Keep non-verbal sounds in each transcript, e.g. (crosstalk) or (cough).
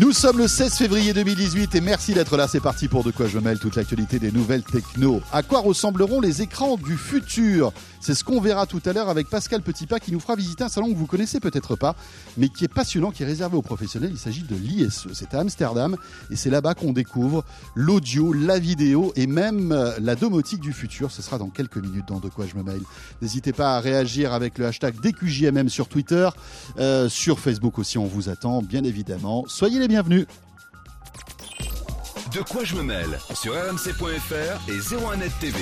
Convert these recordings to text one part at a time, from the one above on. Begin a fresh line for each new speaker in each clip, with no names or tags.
Nous sommes le 16 février 2018 et merci d'être là. C'est parti pour De quoi je mêle toute l'actualité des nouvelles techno. À quoi ressembleront les écrans du futur? C'est ce qu'on verra tout à l'heure avec Pascal Petitpas qui nous fera visiter un salon que vous connaissez peut-être pas, mais qui est passionnant, qui est réservé aux professionnels. Il s'agit de l'ISE. C'est à Amsterdam et c'est là-bas qu'on découvre l'audio, la vidéo et même euh, la domotique du futur. Ce sera dans quelques minutes dans De quoi je me mêle. N'hésitez pas à réagir avec le hashtag DQJMM sur Twitter, euh, sur Facebook aussi. On vous attend, bien évidemment. Soyez les bienvenus.
De quoi je me mêle sur rmc.fr et 01net TV.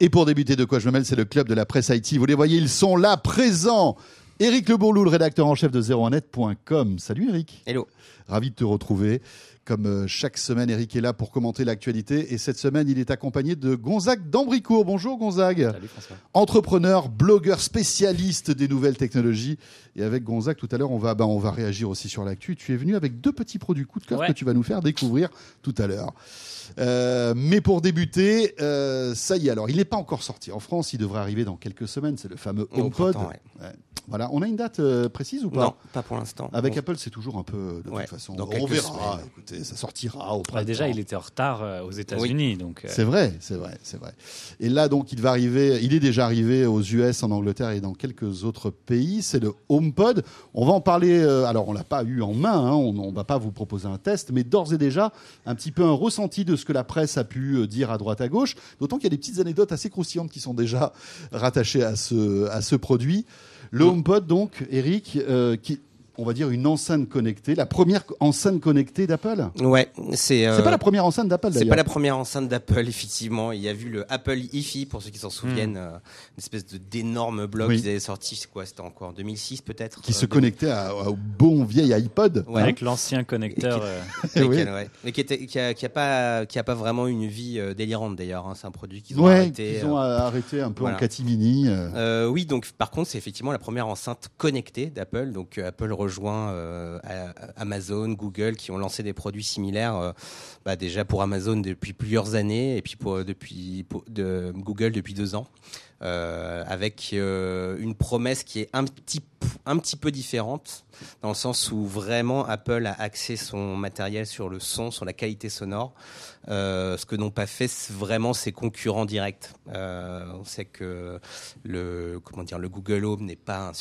Et pour débuter de quoi je me mêle, c'est le club de la presse IT. Vous les voyez, ils sont là, présents. Éric Le Bourlou, le rédacteur en chef de 01net.com. Salut Éric.
Hello.
Ravi de te retrouver. Comme euh, chaque semaine, Eric est là pour commenter l'actualité. Et cette semaine, il est accompagné de Gonzague d'Ambricourt. Bonjour Gonzague.
Salut François.
Entrepreneur, blogueur, spécialiste des nouvelles technologies. Et avec Gonzague, tout à l'heure, on va, bah, on va réagir aussi sur l'actu. Tu es venu avec deux petits produits coup de cœur
Ouais.
que tu vas nous faire découvrir tout à l'heure. Euh, mais pour débuter, euh, ça y est. Alors, il n'est pas encore sorti en France. Il devrait arriver dans quelques semaines. C'est le fameux HomePod.
printemps, ouais.
Ouais. Voilà. On a une date euh, précise ou pas
Non, pas pour l'instant.
Avec
On-
Apple, c'est toujours un peu de
Ouais,
toute façon.
dans
On verra.
semaines.
Écoutez, ça sortira au
Bah,
printemps.
déjà, il était en retard euh, aux États-Unis, donc. euh,
C'est vrai, c'est vrai, c'est vrai. Et là, donc, il va arriver. Il est déjà arrivé aux US, en Angleterre et dans quelques autres pays. C'est le HomePod. On va en parler. euh, alors, on l'a pas eu en main. hein, on ne va pas vous proposer un test, mais d'ores et déjà un petit peu un ressenti de ce que la presse a pu euh, dire à droite à gauche. D'autant qu'il y a des petites anecdotes assez croustillantes qui sont déjà rattachées à ce à ce produit. Le HomePod, donc, Eric, euh, qui on va dire une enceinte connectée, la première enceinte connectée d'Apple.
Ouais, c'est. euh,
C'est pas la première enceinte d'Apple
C'est pas la première enceinte d'Apple, effectivement. Il y a vu le Apple hi pour ceux qui s'en souviennent, euh, une espèce de d'énorme bloc
Oui.
qu'ils avaient sorti. C'est quoi C'était encore en 2006 peut-être
qui
euh,
se connectait à- au bon vieil iPod.
Ouais.
Avec l'ancien connecteur. euh, (laughs)
Oui.
ouais. Mais qui, était, qui, a, qui a pas, qui a pas vraiment une vie euh, délirante d'ailleurs. hein. C'est un produit qu'ils ont
Ouais,
arrêté.
qu'ils ont
euh,
arrêté un peu en catimini. euh.
Euh, oui, donc par contre, c'est effectivement la première enceinte connectée d'Apple. Donc euh, Apple rejoint euh, à- Amazon, Google, qui ont lancé des produits similaires. euh, bah, déjà pour Amazon depuis plusieurs années, et puis pour depuis pour- de Google depuis deux ans, euh, avec euh, une promesse qui est un petit un petit peu différente dans le sens où vraiment Apple a axé son matériel sur le son, sur la qualité sonore, euh, ce que n'ont pas fait vraiment ses concurrents directs. Euh, on sait que le Google Home n'est pas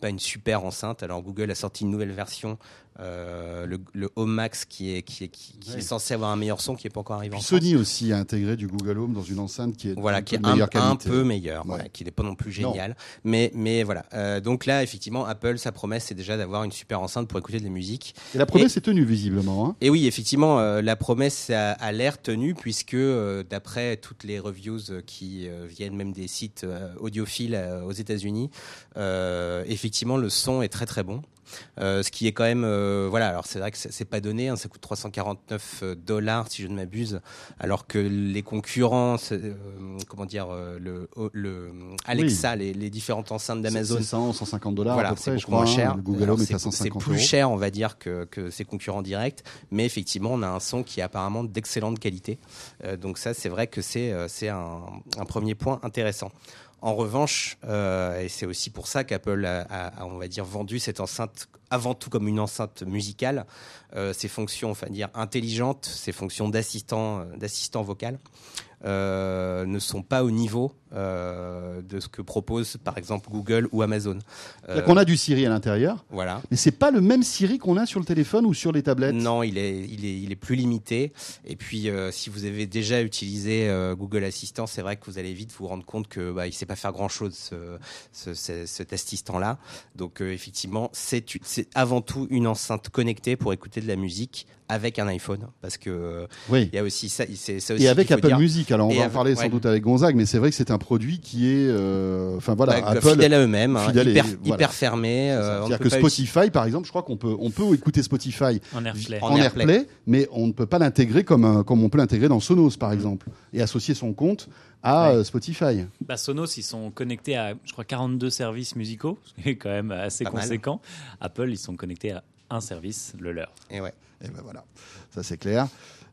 pas une super enceinte. Alors Google a sorti une nouvelle version, euh, le, le Home Max qui est qui est qui, qui
Ouais.
est censé avoir un meilleur son qui est pas encore arrivé en France.
Sony aussi a intégré du Google Home dans une enceinte qui est
Voilà,
un
qui
peu
est un,
meilleure
peu meilleur,
Ouais.
voilà, qui n'est pas non plus génial. Mais, mais voilà. Euh, donc là, effectivement, Apple, sa promesse, c'est déjà d'avoir une super enceinte pour écouter de la musique.
Et la promesse est tenue visiblement. hein.
Et oui, effectivement, euh, la promesse a, a l'air tenue puisque d'après toutes les reviews qui viennent même des sites audiophiles aux États-Unis, effectivement, le son est très très bon. Euh, ce qui est quand même, euh, voilà. Alors c'est vrai que c'est pas donné, hein, ça coûte 349 dollars si je ne m'abuse, alors que les concurrents, euh, comment dire, euh, le, le Alexa, les, les différentes enceintes d'Amazon,
C'est 100, 150 dollars
voilà, c'est
je
beaucoup
crois.
moins
hein.
cher.
Le Google
Alors,
Home est à 150
C'est plus
euros.
cher, on va dire, que, que ses concurrents directs. Mais effectivement, on a un son qui est apparemment d'excellente qualité. Euh, donc ça, c'est vrai que c'est euh, c'est un, un premier point intéressant. En revanche, euh, et c'est aussi pour ça qu'Apple a, on va dire, vendu cette enceinte avant tout comme une enceinte musicale, euh, ses fonctions, enfin dire intelligentes, ses fonctions d'assistant, euh, d'assistant vocal, euh, ne sont pas au niveau euh, de ce que propose par exemple Google ou Amazon. Euh,
qu'on a du Siri à l'intérieur,
voilà.
mais c'est pas le même Siri qu'on a sur le téléphone ou sur les tablettes.
Non, il est, il est, il est plus limité. Et puis, euh, si vous avez déjà utilisé Google Assistant, c'est vrai que vous allez vite vous rendre compte que bah, il sait pas faire grand chose ce, ce- ce- cet assistant-là. Donc, effectivement, c'est c'est avant tout une enceinte connectée pour écouter de la musique avec un iPhone, parce que euh,
Oui.
il y a aussi ça. C'est ça aussi
Et avec Apple
dire.
Music, alors on
Et
va en parler sans
ouais.
doute avec Gonzague, mais c'est vrai que c'est un produit qui est, euh, enfin voilà,
Bah,
Apple.
fidèle à eux-mêmes, hein,
et-
hyper,
voilà.
hyper fermé. euh,
C'est-à-dire que Spotify, par exemple, je crois qu'on peut, on peut écouter Spotify
en AirPlay.
En
en
AirPlay.
AirPlay, mais on ne peut pas l'intégrer comme, un- comme on peut l'intégrer dans Sonos, par exemple, et associer son compte à
Ouais.
euh, Spotify.
Bah, Sonos, ils sont connectés à, je crois, 42 services musicaux, (laughs) ce qui est quand même assez
Pas mal.
conséquent. Apple, ils sont connectés à un service, le leur.
Et ouais.
Et ben voilà, ça c'est clair.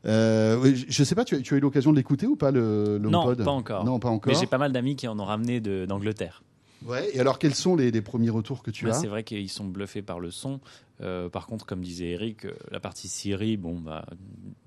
Euh, je ne sais pas, tu as, tu as eu l'occasion de l'écouter ou pas le, le
Non,
HomePod?
pas encore.
Non, pas encore.
Mais j'ai pas mal d'amis qui en ont ramené d'Angleterre.
Ouais. Et alors, quels sont les, les premiers retours que tu
Mais
as?
c'est vrai qu'ils sont bluffés par le son. Euh, par contre, comme disait Eric, euh, la partie Siri, bon, bah,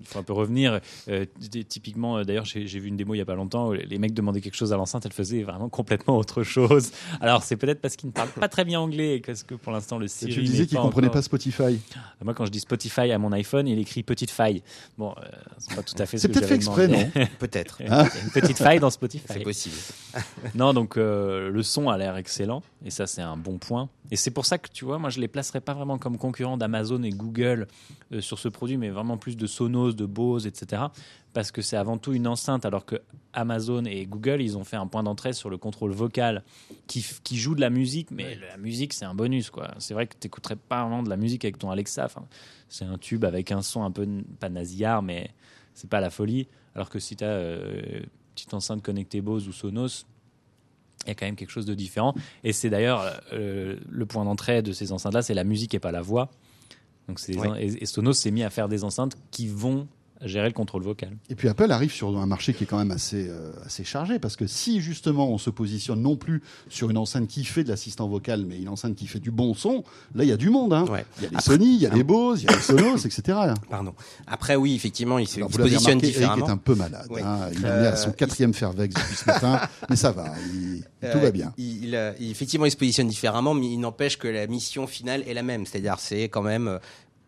il faut un peu revenir. Euh, typiquement, d'ailleurs, j'ai vu une démo il y a pas longtemps. où Les mecs demandaient quelque chose à l'enceinte, elle faisait vraiment complètement autre chose. Alors, c'est peut-être parce qu'ils ne parlent pas très bien anglais, et parce que pour l'instant, le
Et
Siri.
tu me disais qu'ils ne comprenaient
encore-
pas Spotify.
Moi, quand je dis Spotify à mon iPhone, il écrit petite faille. Bon, euh, c'est pas tout à fait. ce
C'est peut-être fait exprès,
demandé. (laughs)
Peut-être.
Il y a une petite faille dans Spotify.
C'est possible. (laughs)
Non, donc euh, le son a l'air excellent et ça c'est un bon point. Et c'est pour ça que tu vois, moi je les placerais pas vraiment comme concurrents d'Amazon et Google euh, sur ce produit, mais vraiment plus de Sonos, de Bose, etc. Parce que c'est avant tout une enceinte, alors que Amazon et Google ils ont fait un point d'entrée sur le contrôle vocal qui, qui joue de la musique, mais la musique c'est un bonus quoi. C'est vrai que tu n'écouterais pas vraiment de la musique avec ton Alexa. Enfin, c'est un tube avec un son un peu pas nasillard, mais c'est pas la folie. Alors que si tu as une petite enceinte connectée Bose ou Sonos, il y a quand même quelque chose de différent. Et c'est d'ailleurs euh, le point d'entrée de ces enceintes-là, c'est la musique et pas la voix. Donc et, et Sonos s'est mis à faire des enceintes qui vont gérer le contrôle vocal.
Et puis Apple arrive sur un marché qui est quand même assez, euh, assez chargé parce que si justement on se positionne non plus sur une enceinte qui fait de l'assistant vocal, mais une enceinte qui fait du bon son, là il y a du monde. Hein.
Ouais.
Il y a les Sony, il y a les Bose, il y a les Sonos, etc.
Pardon. Après, oui, effectivement, il se,
Alors,
il positionne
remarqué, Eric
différemment.
est un peu malade.
Oui.
hein. Il est
Euh,
à son quatrième Fairvex depuis ce matin, (laughs) mais ça va, il- tout
Euh,
va bien.
Il, il, euh, il- effectivement, il se positionne différemment, mais il n'empêche que la mission finale est la même. C'est-à-dire, c'est quand même euh,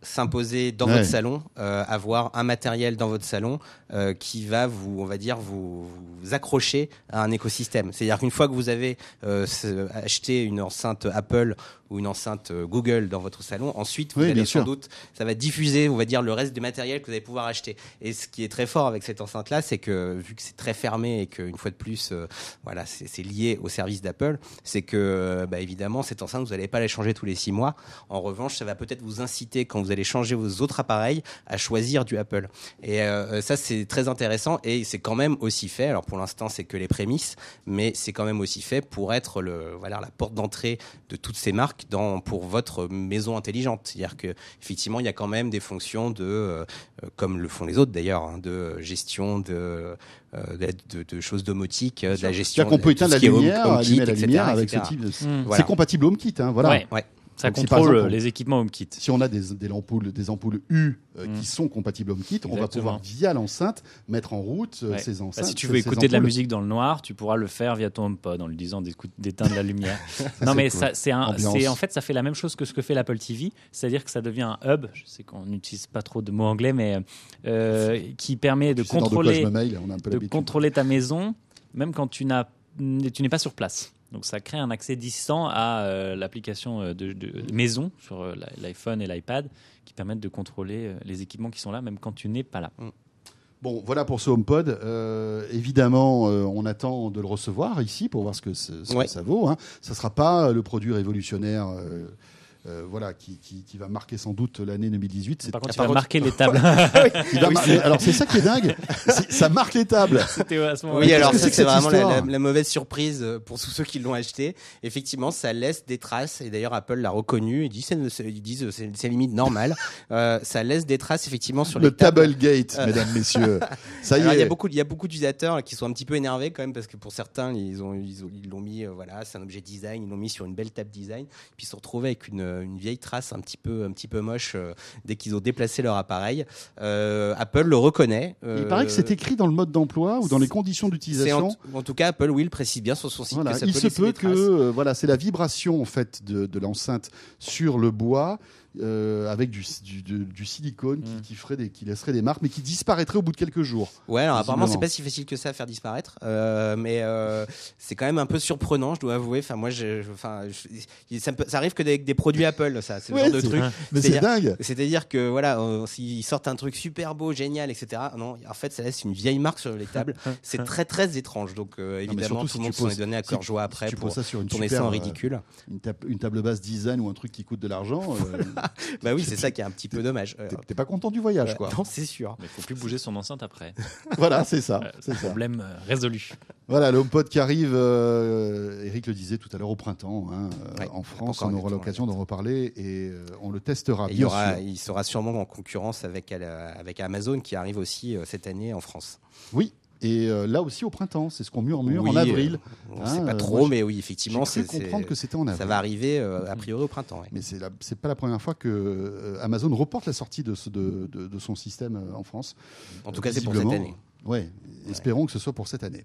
s'imposer dans
Ouais.
votre salon, euh, avoir un matériel dans votre salon euh, qui va vous, on va dire, vous, vous accrocher à un écosystème. C'est-à-dire qu'une fois que vous avez euh, acheté une enceinte Apple ou une enceinte euh, Google dans votre salon, ensuite vous
Oui,
allez sans
sûr.
doute, ça va diffuser, on va dire, le reste du matériel que vous allez pouvoir acheter. Et ce qui est très fort avec cette enceinte-là, c'est que vu que c'est très fermé et qu'une fois de plus, euh, voilà, c'est lié au service d'Apple, c'est que, euh, bah, évidemment, cette enceinte, vous n'allez pas la changer tous les six mois. En revanche, ça va peut-être vous inciter, quand vous allez changer vos autres appareils, à choisir du Apple. Et euh, ça, c'est très intéressant et c'est quand même aussi fait. Alors pour l'instant, c'est que les prémices, mais c'est quand même aussi fait pour être le, voilà, la porte d'entrée de toutes ces marques dans, pour votre maison intelligente. C'est-à-dire que effectivement, il y a quand même des fonctions de, euh, euh, comme le font les autres d'ailleurs, hein, de gestion de, euh, de, de- de choses domotiques, euh, de la gestion.
C'est-à-dire qu'on peut éteindre
ce
la lumière, allumer la
etc.,
lumière avec ce
etc.
type de...
Mm.
Voilà.
C'est compatible HomeKit, hein, voilà.
Ouais.
Ouais.
Ça
Donc, si
contrôle
exemple, on-
les équipements HomeKit.
Si on a des, des ampoules, des ampoules U euh, qui sont compatibles HomeKit, on va pouvoir via l'enceinte mettre en route euh,
Ouais.
ces
Bah,
enceintes.
si tu veux écouter de la musique dans le noir, tu pourras le faire via ton HomePod en lui disant d'éteindre la lumière. (laughs) non, mais
cool.
ça, c'est en fait, ça fait la même chose que ce que fait l'Apple TV, c'est-à-dire que ça devient un hub. Je sais qu'on n'utilise pas trop de mots anglais, mais euh, (laughs) qui permet de
Tu
contrôler,
mail,
de ta maison, même quand tu n'as, tu n'es pas sur place. Donc ça crée un accès distant à euh, l'application euh, de, de maison sur euh, l'i- l'iPhone et l'iPad qui permettent de contrôler euh, les équipements qui sont là, même quand tu n'es pas là.
Bon, voilà pour ce HomePod. Euh, évidemment, euh, on attend de le recevoir ici pour voir ce que, ce- ce que
Ouais.
ça vaut. Hein. Ça ne sera pas le produit révolutionnaire euh, euh, voilà, qui, qui- qui va marquer sans doute l'année 2018. C'est-
Par contre,
Ah,
vas
contre-
marquer les tables. (laughs) (laughs)
va Alors, c'est ça qui est dingue. C'est- Ça marque les tables. (laughs)
C'était à ce moment-là.
Oui, alors
qu'est-ce que
ça
c'est que
c'est
cette
vraiment la, la- la mauvaise surprise pour tous ceux qui l'ont acheté. Effectivement, ça laisse des traces et d'ailleurs Apple l'a reconnu. Ils disent, ils disent c'est c'est limite normal. Euh, ça laisse des traces effectivement sur
Le
les tables.
Table Gate,
Euh.
mesdames, messieurs. Ça y
Alors, il y a
est.
beaucoup, il y a beaucoup d'utilisateurs qui sont un petit peu énervés quand même parce que pour certains, ils ont, ils ont- ils l'ont mis, euh, voilà, c'est un objet design, ils l'ont mis sur une belle table design, puis ils se sont retrouvés avec une, une vieille trace un petit peu, un petit peu moche euh, dès qu'ils ont déplacé leur appareil. Euh, Apple le reconnaît.
Il
euh,
paraît que c'est écrit dans le mode d'emploi ou dans les conditions d'utilisation.
en, en tout cas, Apple, oui, le précise bien sur son site.
Voilà,
que ça
il
peut
se peut que euh, voilà, c'est la vibration en fait de, de l'enceinte sur le bois euh, avec du, du, du- du silicone qui,
Mm.
qui ferait des, qui laisserait des marques, mais qui disparaîtrait au bout de quelques jours.
Ouais, alors apparemment c'est pas si facile que ça à faire disparaître, euh, mais euh, c'est quand même un peu surprenant, je dois avouer. Enfin moi, je, je- enfin, je- ça, arrive que avec des produits Apple, ça, c'est le
Ouais,
genre de truc.
Mais c'est dingue.
C'est-à-dire que voilà, euh, s'ils sortent un truc super beau, génial, etc. Non, en fait, ça laisse une vieille marque sur les tables. (laughs) C'est très très étrange. Donc euh, évidemment,
surtout
tout
si
le monde
tu
s'en est donné à
si-
cœur joie
si
après pour
poses ça sur une
tourner
super,
ça en
euh,
ridicule.
Une, table, une table basse design ou un truc qui coûte de l'argent, euh, (laughs)
Bah oui, c'est ça qui est un petit peu dommage.
T'es- pas content du voyage, quoi.
non, c'est sûr.
Mais il faut plus bouger son enceinte après. (laughs)
voilà, c'est ça.
Euh,
c'est ça.
Problème euh, résolu.
Voilà, le HomePod qui arrive, euh, Eric le disait tout à l'heure au printemps, hein,
Ouais,
en France, on aura l'occasion d'en reparler et euh, on le testera.
Et il, y
bien
aura,
sûr.
il sera sûrement en concurrence avec, avec Amazon qui arrive aussi euh, cette année en France.
Oui, Et euh, là aussi au printemps, c'est ce qu'on murmure
Oui,
en avril.
On
Hein,
sait pas
euh,
trop,
moi,
mais oui, effectivement, c'est
comprendre que c'était en avril.
ça va arriver euh, a priori au printemps. ouais.
Mais c'est c'est pas la première fois que euh, Amazon reporte la sortie de, ce- de, de- de son système euh, en France.
En tout cas, c'est pour cette année.
Ouais, espérons que ce soit pour cette année.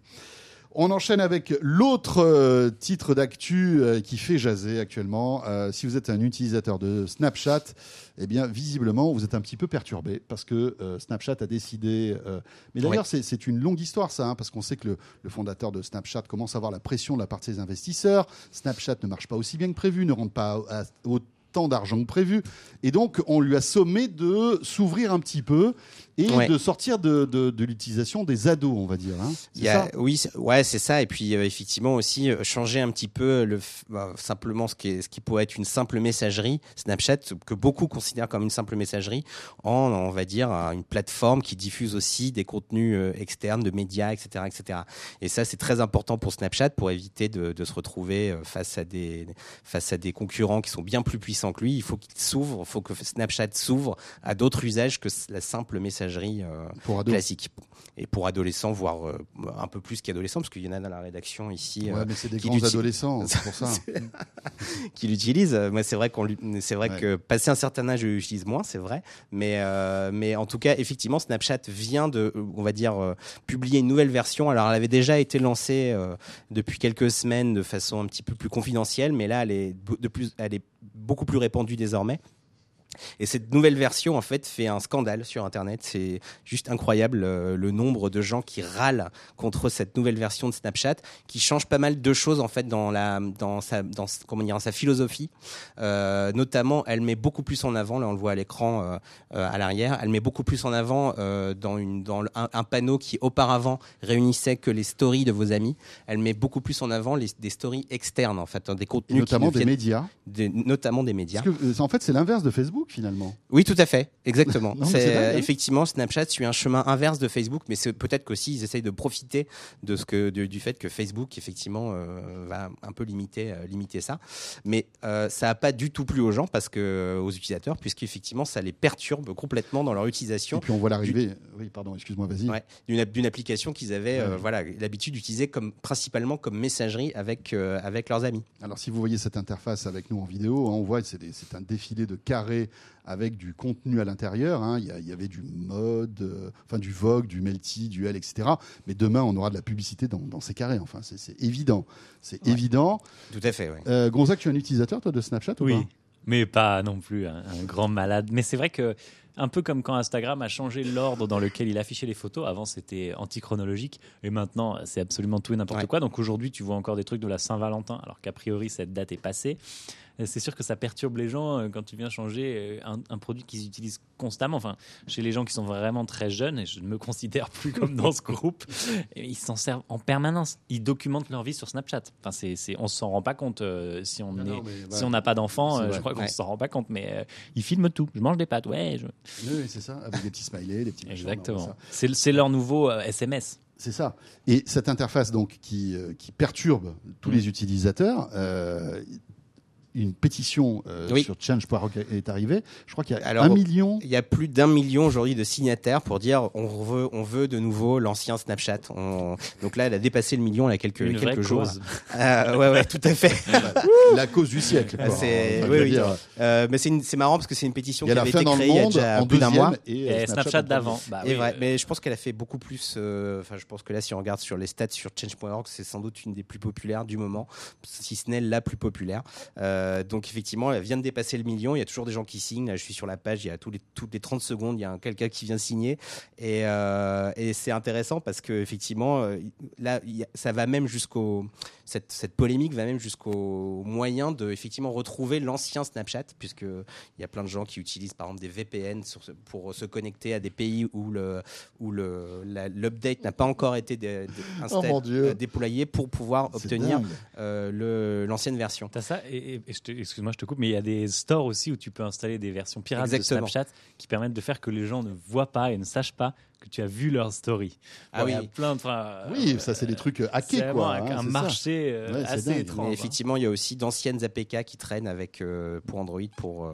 On enchaîne avec l'autre euh, titre d'actu euh, qui fait jaser actuellement. Euh, si vous êtes un utilisateur de Snapchat, eh bien visiblement vous êtes un petit peu perturbé parce que Snapchat a décidé. mais d'ailleurs c'est- c'est une longue histoire ça, hein, parce qu'on sait que le, le fondateur de Snapchat commence à avoir la pression de la part de ses investisseurs. Snapchat ne marche pas aussi bien que prévu, ne rentre pas à- autant d'argent que prévu, et donc on lui a sommé de s'ouvrir un petit peu et
Ouais.
de sortir de, de- de l'utilisation des ados, on va dire. hein. C'est
Il y a-
ça?
oui, c'est- ouais, c'est ça. Et puis euh, effectivement aussi euh, changer un petit peu le bah, simplement ce qui est, ce qui pourrait être une simple messagerie Snapchat que beaucoup considèrent comme une simple messagerie en on va dire une plateforme qui diffuse aussi des contenus euh, externes de médias, etc., etc. Et ça c'est très important pour Snapchat pour éviter de, de se retrouver face à des face à des concurrents qui sont bien plus puissants que lui. Il faut qu'il s'ouvre, il faut que Snapchat s'ouvre à d'autres usages que la simple messagerie. euh,
pour
classique. Et pour adolescents, voire euh, un peu plus qu'adolescents, parce qu'il y en a dans la rédaction ici
Ouais,
euh,
mais c'est des
qui
grands adolescents, c'est pour ça. (laughs)
qui l'utilisent. Moi, c'est vrai qu'on, c'est vrai
Ouais.
que passé un certain âge, je l'utilise moins, c'est vrai. Mais, mais en tout cas, effectivement, Snapchat vient de, on va dire, publier une nouvelle version. Alors, elle avait déjà été lancée depuis quelques semaines de façon un petit peu plus confidentielle, mais là, elle est de plus, elle est beaucoup plus répandue désormais. Et cette nouvelle version, en fait, fait un scandale sur Internet. C'est juste incroyable euh, le nombre de gens qui râlent contre cette nouvelle version de Snapchat, qui change pas mal de choses en fait dans la, dans sa, dans comment dire, dans sa philosophie. Euh, notamment, elle met beaucoup plus en avant. Là, on le voit à l'écran euh, à l'arrière. Elle met beaucoup plus en avant dans une, dans un, un panneau qui auparavant réunissait que les stories de vos amis. Elle met beaucoup plus en avant les, des stories externes, en fait, hein, des
Et
contenus
notamment
qui
des médias.
des- notamment des médias.
Parce que, en fait, c'est l'inverse de Facebook finalement.
Oui, tout à fait, exactement. (laughs)
Non, dingue,
euh,
hein.
effectivement, Snapchat suit un chemin inverse de Facebook, mais c'est peut-être qu'aussi ils essayent de profiter de ce que, de- du fait que Facebook, effectivement, euh, va un peu limiter, euh, limiter ça. Mais euh, ça n'a pas du tout plu aux gens, parce que aux utilisateurs, puisqu'effectivement, ça les perturbe complètement dans leur
Et
utilisation.
puis on voit l'arrivée. Oui, pardon, excuse-moi, vas-y.
Ouais, d'une, app- d'une application qu'ils avaient
Ouais.
voilà, l'habitude d'utiliser comme, principalement comme messagerie avec, avec leurs amis.
Alors, si vous voyez cette interface avec nous en vidéo, hein, on voit que c'est un défilé de carrés avec du contenu à l'intérieur. hein. Il y, a- il y avait du mode, euh, enfin du Vogue, du Melty, du L, etc. Mais demain, on aura de la publicité dans, dans ces carrés. Enfin, c'est- c'est évident. C'est
Ouais.
évident.
Tout à fait, ouais.
Euh, Gonzague, tu es un utilisateur, toi, de Snapchat ou
Oui,
pas?
Mais pas non plus un, un grand malade. Mais c'est vrai que, un peu comme quand Instagram a changé l'ordre dans lequel il affichait les photos, avant c'était antichronologique, et maintenant c'est absolument tout et n'importe
Ouais.
quoi. Donc aujourd'hui, tu vois encore des trucs de la Saint-Valentin, alors qu'a priori cette date est passée. C'est sûr que ça perturbe les gens euh, quand tu viens changer euh, un, un produit qu'ils utilisent constamment. Enfin, chez les gens qui sont vraiment très jeunes, et je ne me considère (laughs) plus comme dans ce groupe, ils s'en servent en permanence. Ils documentent leur vie sur Snapchat. Enfin, c'est, c'est, on s'en rend pas compte euh, si on
non, mais,
si n'a pas d'enfant, euh, je crois qu'on
Ouais.
s'en rend pas compte, mais euh, ils filment tout. Je mange des pâtes, ouais. je-
Oui, oui, c'est ça, avec des petits smileys, des petits
Exactement. C'est c'est leur nouveau euh, SMS.
C'est ça. Et cette interface donc qui, qui perturbe tous
Mm.
les utilisateurs, euh, une pétition euh,
Oui.
sur change.org est arrivée. Je crois qu'il y a
Alors,
un million.
Il y a plus d'un million aujourd'hui de signataires pour dire on veut, on veut de nouveau l'ancien Snapchat. On- Donc là, elle a dépassé le million il y a quelques,
Une vraie
quelques jours.
cause.
Ah, ouais, ouais, tout à fait. (laughs)
la cause du siècle. quoi.
C'est-
Enfin,
oui, oui.
dire,
Euh, mais c'est une- c'est marrant parce que c'est une pétition qui avait été créée il y a
monde
déjà
en
plus d'un mois.
et,
Et
euh,
Snapchat, d'avant. Bah,
Et
oui,
vrai,
euh,
mais je pense qu'elle a fait beaucoup plus. euh, Enfin, je pense que là, si on regarde sur les stats sur change.org, c'est sans doute une des plus populaires du moment, si ce n'est la plus populaire. Euh, donc effectivement, elle vient de dépasser le million. Il y a toujours des gens qui signent. Là, je suis sur la page. Il y a tous les toutes les 30 secondes, il y a un- quelqu'un qui vient signer. Et, euh, et c'est intéressant parce que effectivement, euh, là, ça va même jusqu'au cette, cette polémique va même jusqu'au moyen de effectivement retrouver l'ancien Snapchat, puisque il y a plein de gens qui utilisent par exemple des VPN sur pour se connecter à des pays où le où le l'update n'a pas encore été dé- dé- installé-
Oh
euh, déployé pour pouvoir obtenir euh, l'ancienne version.
T'as ça, et, et- excuse-moi, je te coupe, mais il y a des stores aussi où tu peux installer des versions pirates
Exactement.
de Snapchat qui permettent de faire que les gens ne voient pas et ne sachent pas que tu as vu leur story.
Ah
Bon, il y a
oui.
plein de. enfin,
Oui,
euh,
ça, c'est des trucs
c'est
hackés,
vraiment
quoi.
un,
hein,
un marché euh,
Ouais,
assez étrange.
Mais
hein.
effectivement, il y a aussi d'anciennes APK qui traînent avec euh, pour Android pour euh,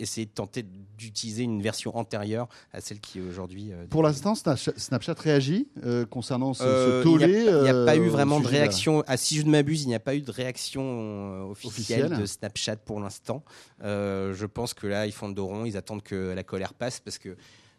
essayer de tenter d'utiliser une version antérieure à celle qui est aujourd'hui. euh,
Pour l'instant, Snapchat, réagit euh, concernant ce, ce
Euh,
tollé.
Il n'y a,
euh,
pas eu vraiment de réaction. Ah, si je ne m'abuse, il n'y a pas eu de réaction euh, officielle,
Officielle.
de Snapchat pour l'instant. Euh, je pense que là, ils font le dos rond, ils attendent que la colère passe parce que.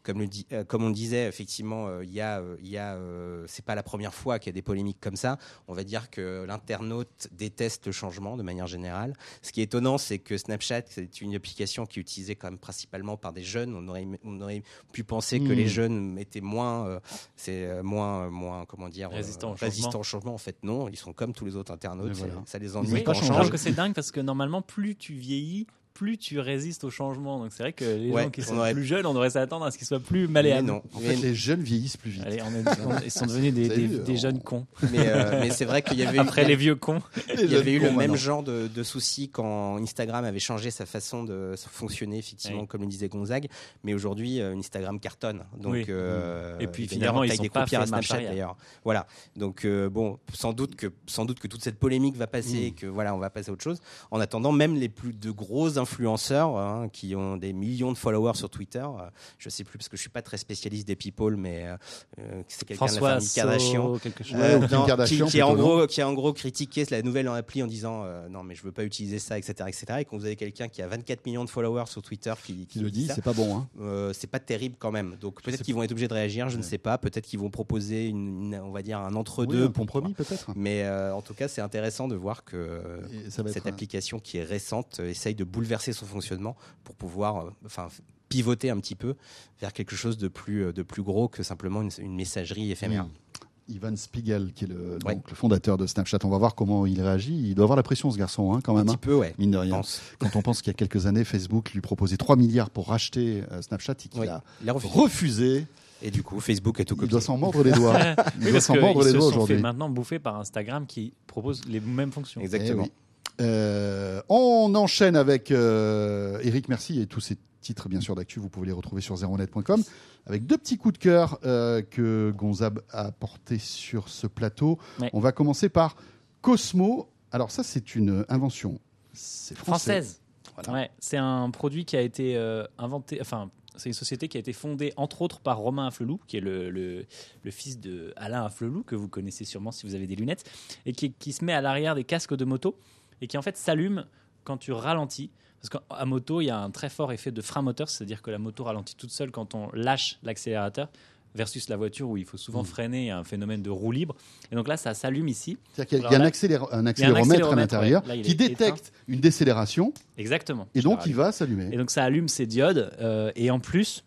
Comme, le dit- euh, comme on le disait, effectivement, euh, il y a, euh, il y a, c'est pas la première fois qu'il y a des polémiques comme ça. On va dire que l'internaute déteste le changement de manière générale. Ce qui est étonnant, c'est que Snapchat, c'est une application qui est utilisée quand même principalement par des jeunes. On aurait, on aurait pu penser que
Hmm.
les jeunes étaient moins, euh, c'est moins, moins, comment dire, euh,
Résistants au
résistants
changement.
au changement. En fait, non, ils sont comme tous les autres internautes.
Voilà.
ça, ça les ennuie
Oui,
quand on change.
que c'est dingue parce que normalement, plus tu vieillis, plus tu résistes au changement. Donc c'est vrai que les
Ouais,
gens qui
on
sont
aurait-
plus jeunes, on devrait s'attendre à ce qu'ils soient plus
Mais
malléables.
non.
En
Mais-
fait, les jeunes vieillissent plus vite.
Allez, on est- on- ils sont devenus (laughs) des,
Vous avez
des-
vu,
des
on-
jeunes cons.
mais, euh, mais c'est vrai qu'il y avait
Après
y
les vieux cons.
Il y avait eu le même
maintenant.
genre de, de soucis quand Instagram avait changé sa façon de fonctionner, effectivement,
Oui.
comme le disait Gonzague. Mais aujourd'hui, euh, Instagram cartonne. Donc,
Oui.
euh,
Et puis, finalement, ils
taille
ont
des
pas
à Snapchat d'ailleurs. Voilà. Donc euh, bon, sans doute que sans doute que toute cette polémique va passer,
Mm.
et que voilà, on va passer à autre chose. En attendant, même les plus de gros influenceurs hein, qui ont des millions de followers sur Twitter, euh, je sais plus parce que je suis pas très spécialiste des people, mais euh, euh, c'est quelqu'un de la
François
famille Kardashian.
So, quelque chose.
Ouais, ou Kim
non,
Kardashian,
qui, qui a en gros, qui a en gros critiqué la nouvelle en appli en disant euh, non mais je veux pas utiliser ça etc etc et quand vous avez quelqu'un qui a 24 millions de followers sur Twitter qui,
Qui le dit, c'est pas bon. Hein.
euh, c'est pas terrible quand même donc peut-être qu'ils vont être obligés de réagir je ne sais pas peut-être qu'ils vont proposer une, une- on va dire un entre
Oui,
deux
un compromis peut-être.
mais euh, en tout cas c'est intéressant de voir que cette
un-
application qui est récente essaye de bouleverser son fonctionnement pour pouvoir euh, enfin pivoter un petit peu vers quelque chose de plus euh, de plus gros que simplement une, une messagerie éphémère
Mm. Ivan Spiegel, qui est le,
Ouais.
donc, le fondateur de Snapchat. On va voir comment il réagit. Il doit avoir la pression, ce garçon, hein, quand
un
même.
petit
hein,
peu ouais
mine de rien.
pense.
Quand on pense qu'il y a quelques années, Facebook lui proposait 3 milliards pour racheter euh, Snapchat et qu'il a
il a refusé.
refusé.
Et du coup, Facebook a tout
Il
copié.
doit s'en mordre les doigts. (laughs) Il doit s'en mordre les
se
doigts
sont fait
aujourd'hui.
maintenant bouffer par Instagram qui propose les mêmes fonctions.
Exactement.
Eh oui. Euh, on enchaîne avec euh, Eric Merci et tous ces titres bien sûr d'actu, vous pouvez les retrouver sur zeronet.com avec deux petits coups de cœur euh, que Gonzab a portés sur ce plateau.
Ouais.
On va commencer par Cosmo. Alors ça c'est une invention, c'est français.
Française.
Voilà.
Ouais, c'est un produit qui a été euh, inventé, enfin, c'est une société qui a été fondée entre autres par Romain Afflelou, qui est le, le, le fils de Alain Afflelou, que vous connaissez sûrement si vous avez des lunettes, et qui, qui se met à l'arrière des casques de moto et qui en fait s'allume quand tu ralentis. Parce qu'à moto, il y a un très fort effet de frein moteur, c'est-à-dire que la moto ralentit toute seule quand on lâche l'accélérateur, versus la voiture où il faut souvent
Mm.
freiner, il y a un phénomène de roue libre. Et donc là, ça s'allume ici.
C'est-à-dire qu'il y a- y un, accéléromètre à l'intérieur
ouais.
Qui détecte une décélération
Exactement.
et donc il va s'allumer.
Et donc ça allume ces diodes. euh, et en plus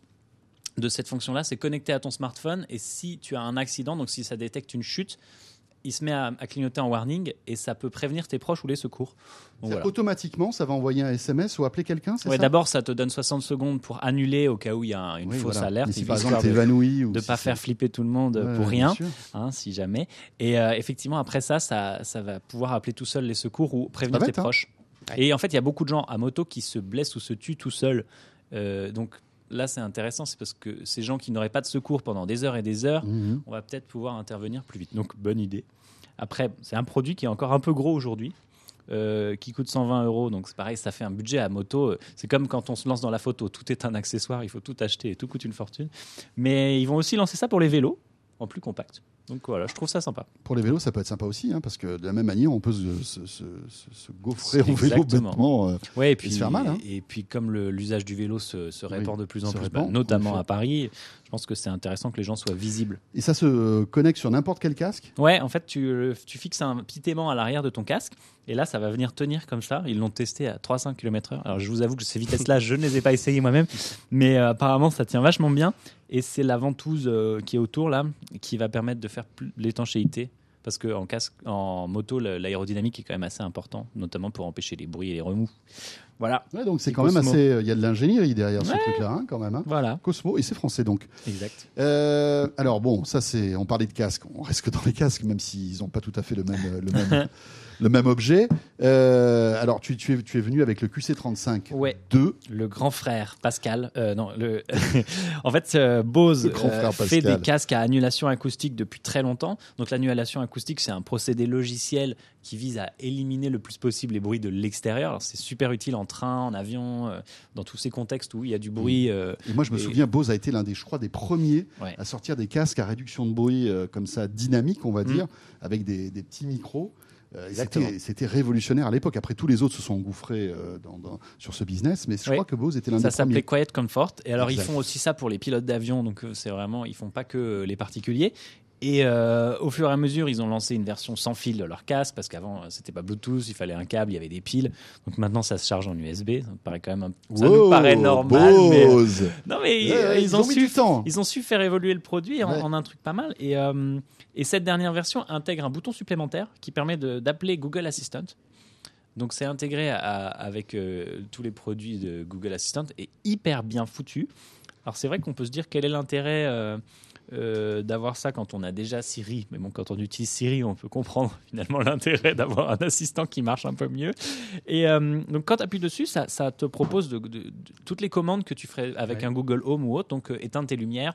de cette fonction-là, c'est connecté à ton smartphone. Et si tu as un accident, donc si ça détecte une chute, il se met à, à clignoter en warning et ça peut prévenir tes proches ou les secours. Donc voilà.
Automatiquement, ça va envoyer un SMS ou appeler quelqu'un, c'est
Ouais,
ça?
D'abord, ça te donne 60 secondes pour annuler au cas où il y a un- une
Oui,
fausse
voilà.
alerte.
Si par exemple
histoire de-
t'évanouis ou
de ne
si
pas faire flipper tout le monde
Ouais,
pour rien, hein, si jamais. Et euh, effectivement, après ça, ça, ça va pouvoir appeler tout seul les secours ou prévenir tes
hein.
proches.
Ouais.
Et en fait, il y a beaucoup de gens à moto qui se blessent ou se tuent tout seuls. Euh, donc là, c'est intéressant, c'est parce que ces gens qui n'auraient pas de secours pendant des heures et des heures,
Mhm.
on va peut-être pouvoir intervenir plus vite. Donc, bonne idée. Après, c'est un produit qui est encore un peu gros aujourd'hui. euh, qui coûte 120 euros, donc c'est pareil, ça fait un budget à moto. C'est comme quand on se lance dans la photo, tout est un accessoire, il faut tout acheter et tout coûte une fortune. Mais ils vont aussi lancer ça pour les vélos, en plus compact. Donc voilà, je trouve ça sympa.
Pour les vélos, ça peut être sympa aussi, hein, parce que de la même manière, on peut se, se, se- se- se gaufrer en vélo bêtement. euh,
Ouais, et puis,
se faire mal, hein.
et puis comme l'usage du vélo se, répand de plus en plus,
répand,
bah, notamment à Paris, je pense que c'est intéressant que les gens soient visibles.
Et ça se connecte sur n'importe quel casque?
Ouais, en fait, tu, euh, tu fixes un petit aimant à l'arrière de ton casque, et là, ça va venir tenir comme ça. Ils l'ont testé à 300 km/h. Alors, je vous avoue que ces vitesses-là, je ne les ai pas essayées moi-même, mais euh, apparemment, ça tient vachement bien. Et c'est la ventouse euh, qui est autour, là, qui va permettre de faire l'étanchéité. Parce qu'en casque, en moto, l'aérodynamique est quand même assez important, notamment pour empêcher les bruits et les remous. Voilà,
Ouais, donc c'est quand même assez. Il y a de l'ingénierie derrière ce truc-là, hein, quand même. hein.
voilà,
Cosmo, et c'est français donc.
exact.
Euh, alors bon, ça c'est. On parlait de casques. On reste que dans les casques, même s'ils n'ont pas tout à fait le même, le même, (laughs) le même objet. Euh, alors tu, tu es, tu es venu avec le QC35
Ouais.
2.
Le grand frère Pascal, euh, non, le... (laughs) en fait, euh, Bose fait des casques à annulation acoustique depuis très longtemps. Donc l'annulation acoustique, c'est un procédé logiciel qui vise à éliminer le plus possible les bruits de l'extérieur. C'est super utile en train, en avion, dans tous ces contextes où il y a du bruit.
Et moi je me
Et-
souviens, Bose a été l'un des, je crois, des premiers
Ouais.
à sortir des casques à réduction de bruit comme ça, dynamique, on va
Mm.
dire, avec des, des petits micros. Euh, c'était- révolutionnaire à l'époque. Après, tous les autres se sont engouffrés euh, dans- dans- sur ce business, mais je
Oui.
crois que Bose était l'un
Ça
des
s'appelait
premiers.
Quiet Comfort. Et alors,
Exact.
ils font aussi ça pour les pilotes d'avion. Donc, euh, c'est vraiment, ils font pas que les particuliers. Et euh, au fur et à mesure, ils ont lancé une version sans fil de leur casque parce qu'avant, euh, c'était pas Bluetooth, il fallait un câble, il y avait des piles. Donc maintenant, ça se charge en USB. Ça me paraît quand même, un- ça
Wow,
nous paraît normal. mais-. (laughs) Non, mais ils, ont su, ils ont su faire évoluer le produit en,
Ouais.
en un truc pas mal. Et, euh, et cette dernière version intègre un bouton supplémentaire qui permet d'appeler Google Assistant. Donc c'est intégré à- avec euh, tous les produits de Google Assistant et hyper bien foutu. Alors c'est vrai qu'on peut se dire quel est l'intérêt euh, d'avoir ça quand on a déjà Siri. Mais bon, quand on utilise Siri, on peut comprendre (laughs) finalement l'intérêt d'avoir un assistant qui marche un peu mieux. Et euh, donc quand tu appuies dessus, ça, ça te propose de, de- de- toutes les commandes que tu ferais avec
Ouais.
un Google Home ou autre. Donc euh, éteindre tes lumières.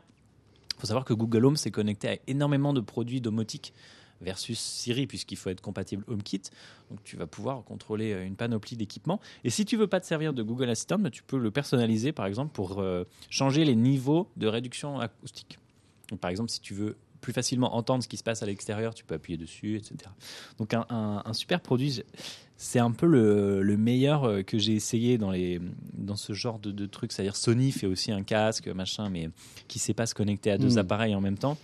Il faut savoir que Google Home s'est connecté à énormément de produits domotiques versus Siri puisqu'il faut être compatible HomeKit. Donc tu vas pouvoir contrôler euh, une panoplie d'équipements. Et si tu veux pas te servir de Google Assistant, bah, tu peux le personnaliser par exemple pour changer les niveaux de réduction acoustique. Donc, par exemple, si tu veux plus facilement entendre ce qui se passe à l'extérieur, tu peux appuyer dessus, etc. Donc un, un- un super produit. C'est un peu le, le meilleur euh, que j'ai essayé dans, les, dans ce genre de, de trucs. C'est-à-dire Sony fait aussi un casque, machin, mais qui ne sait pas se connecter à deux
Hmm.
appareils en même temps.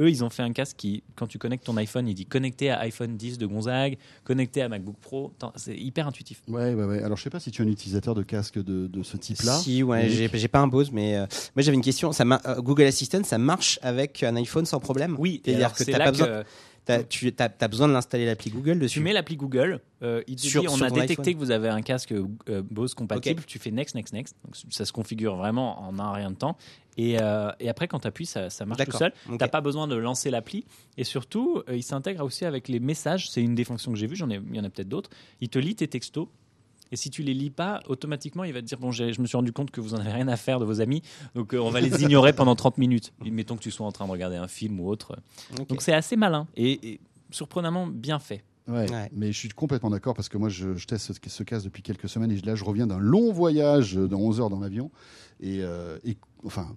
Eux, ils ont fait un casque qui, quand tu connectes ton iPhone, il dit connecté à iPhone 10 de Gonzague, connecté à MacBook Pro. C'est hyper intuitif.
Ouais, ouais, ouais. Alors, je sais pas si tu es un utilisateur de casque de, de ce type-là.
Si, ouais, j'ai pas un Bose, mais euh, moi j'avais une question. Ça euh, Google Assistant, ça marche avec un iPhone sans problème?
Oui, et
C'est-à-dire
alors,
que
c'est
t'as
là
pas
que
T'as- tu as, besoin de l'installer l'appli Google dessus.
tu mets l'appli Google, euh, il te
Sur-
dit on a détecté
iPhone.
que vous avez un casque euh, Bose compatible, tu fais next, next, next. Donc, ça se configure vraiment en un rien de temps. Et, euh, et après, quand tu appuies, ça, ça marche tout seul.
Ok.
T'as pas besoin de lancer l'appli. Et surtout, il s'intègre aussi avec les messages. C'est une des fonctions que j'ai vues. Il y en a peut-être d'autres. Il te lit tes textos. Et si tu les lis pas, automatiquement, il va te dire bon, j'ai- je me suis rendu compte que vous en avez rien à faire de vos amis, donc euh, on va les ignorer (laughs) pendant 30 minutes. Mettons que tu sois en train de regarder un film ou autre. Donc c'est assez malin et, et surprenamment bien fait.
Ouais,
Ouais.
mais je suis complètement d'accord parce que moi je, je teste ce, ce casque depuis quelques semaines et là je reviens d'un long voyage de 11 heures dans l'avion et, euh, et- enfin